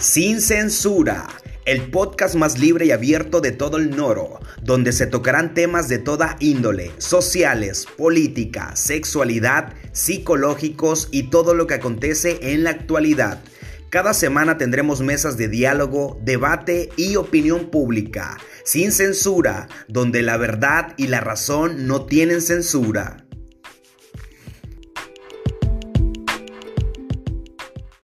Sin Censura, el podcast más libre y abierto de todo el Noro, donde se tocarán temas de toda índole, sociales, política, sexualidad, psicológicos y todo lo que acontece en la actualidad. Cada semana tendremos mesas de diálogo, debate y opinión pública, sin censura, donde la verdad y la razón no tienen censura.